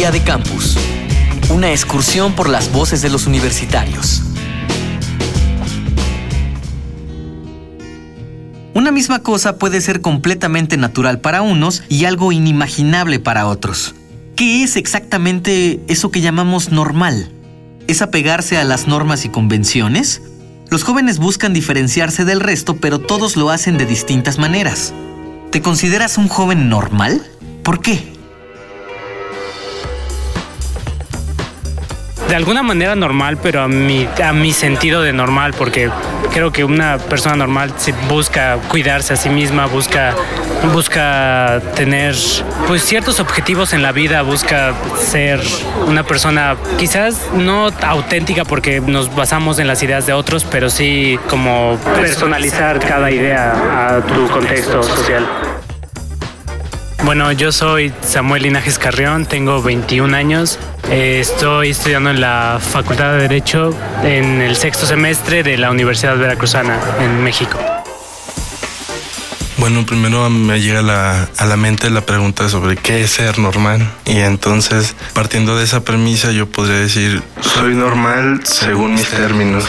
Día de Campus. Una excursión por las voces de los universitarios. Una misma cosa puede ser completamente natural para unos y algo inimaginable para otros. ¿Qué es exactamente eso que llamamos normal? ¿Es apegarse a las normas y convenciones? Los jóvenes buscan diferenciarse del resto, pero todos lo hacen de distintas maneras. ¿Te consideras un joven normal? ¿Por qué? De alguna manera normal, pero a mi, a mi sentido de normal, porque creo que una persona normal busca cuidarse a sí misma, busca, busca tener pues ciertos objetivos en la vida, busca ser una persona quizás no auténtica porque nos basamos en las ideas de otros, pero sí como personalizar cada idea a tu contexto social. Bueno, yo soy Samuel Linajes Carrión, tengo 21 años, eh, estoy estudiando en la Facultad de Derecho en el sexto semestre de la Universidad Veracruzana en México. Bueno, primero me llega a la mente la pregunta sobre qué es ser normal. Y entonces, partiendo de esa premisa, yo podría decir, soy normal según mis términos.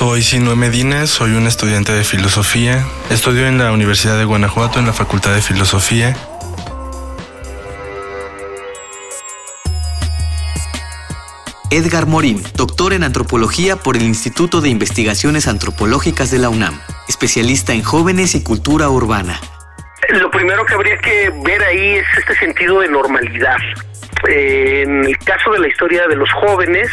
Soy Sinue Medina, soy un estudiante de filosofía. Estudio en la Universidad de Guanajuato en la Facultad de Filosofía. Edgar Morín, doctor en antropología por el Instituto de Investigaciones Antropológicas de la UNAM, especialista en jóvenes y cultura urbana. Lo primero que habría que ver ahí es este sentido de normalidad. Eh, en el caso de la historia de los jóvenes,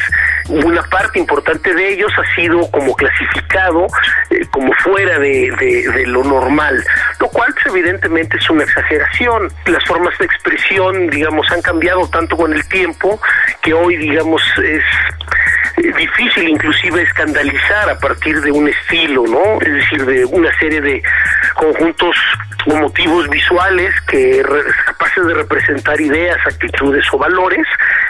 una parte importante de ellos ha sido como clasificado eh, como fuera de, lo normal, lo cual pues, evidentemente es una exageración. Las formas de expresión, digamos, han cambiado tanto con el tiempo que hoy, digamos, es eh, difícil inclusive escandalizar a partir de un estilo, ¿no? Es decir, de una serie de conjuntos o motivos visuales que capaces de representar ideas, actitudes o valores,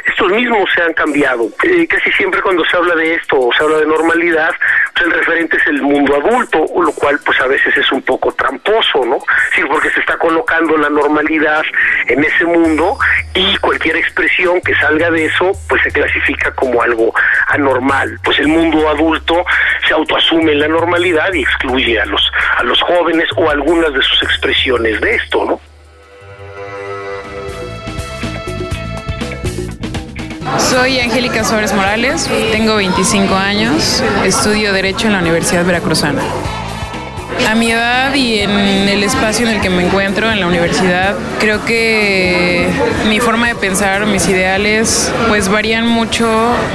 estos mismos se han cambiado. Eh, casi siempre cuando se habla de esto o se habla de normalidad, pues el referente es el mundo adulto, lo cual pues a veces es un poco tramposo, ¿no? Sí, porque se está colocando la normalidad en ese mundo y cualquier expresión que salga de eso pues se clasifica como algo anormal. Pues el mundo adulto se autoasume en la normalidad y excluye a los a los jóvenes o algunas de sus expresiones de esto, ¿no? Soy Angélica Suárez Morales, tengo 25 años, estudio Derecho en la Universidad Veracruzana. A mi edad y en el espacio en el que me encuentro, en la universidad, creo que mi forma de pensar, mis ideales, pues varían mucho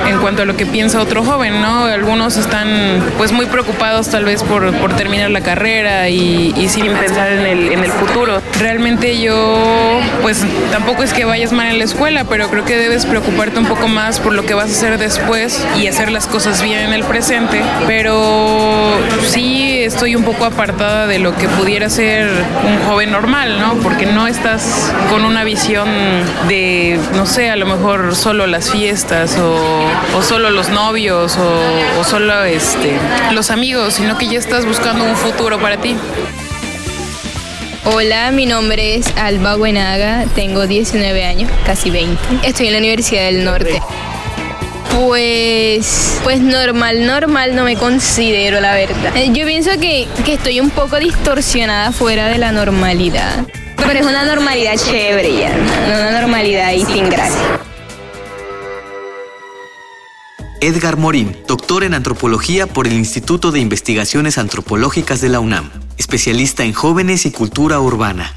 en cuanto a lo que piensa otro joven, ¿no? Algunos están pues muy preocupados tal vez por, por terminar la carrera y, sin pensar en el, en el futuro. Realmente yo, pues tampoco es que vayas mal en la escuela, pero creo que debes preocuparte un poco más por lo que vas a hacer después y hacer las cosas bien en el presente. Pero sí estoy un poco apartada de lo que pudiera ser un joven normal, ¿no? Porque no estás con una visión de, no sé, a lo mejor solo las fiestas o, solo los novios o, solo este, los amigos, sino que ya estás buscando un futuro para ti. Hola, mi nombre es Alba Buenaga, tengo 19 años, casi 20. Estoy en la Universidad del Norte. Pues, pues normal, normal no me considero, la verdad. Eh, yo pienso que, que estoy un poco distorsionada fuera de la normalidad. Pero es una normalidad chévere ya, una normalidad ahí sin gracia. Edgar Morín, doctor en antropología por el Instituto de Investigaciones Antropológicas de la UNAM, especialista en jóvenes y cultura urbana.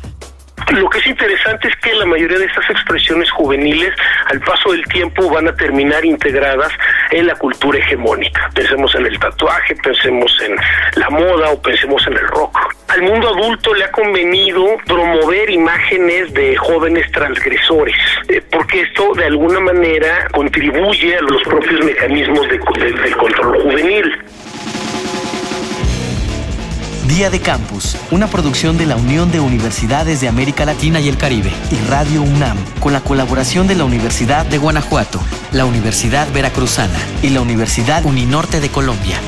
Lo que es interesante es que la mayoría de estas expresiones juveniles al paso del tiempo van a terminar integradas en la cultura hegemónica. Pensemos en el tatuaje, pensemos en la moda o pensemos en el rock. Al mundo adulto le ha convenido promover imágenes de jóvenes transgresores, eh, porque esto de alguna manera contribuye a los propios mecanismos de, del control juvenil. Día de Campus, una producción de la Unión de Universidades de América Latina y el Caribe y Radio UNAM, con la colaboración de la Universidad de Guanajuato, la Universidad Veracruzana y la Universidad Uninorte de Colombia.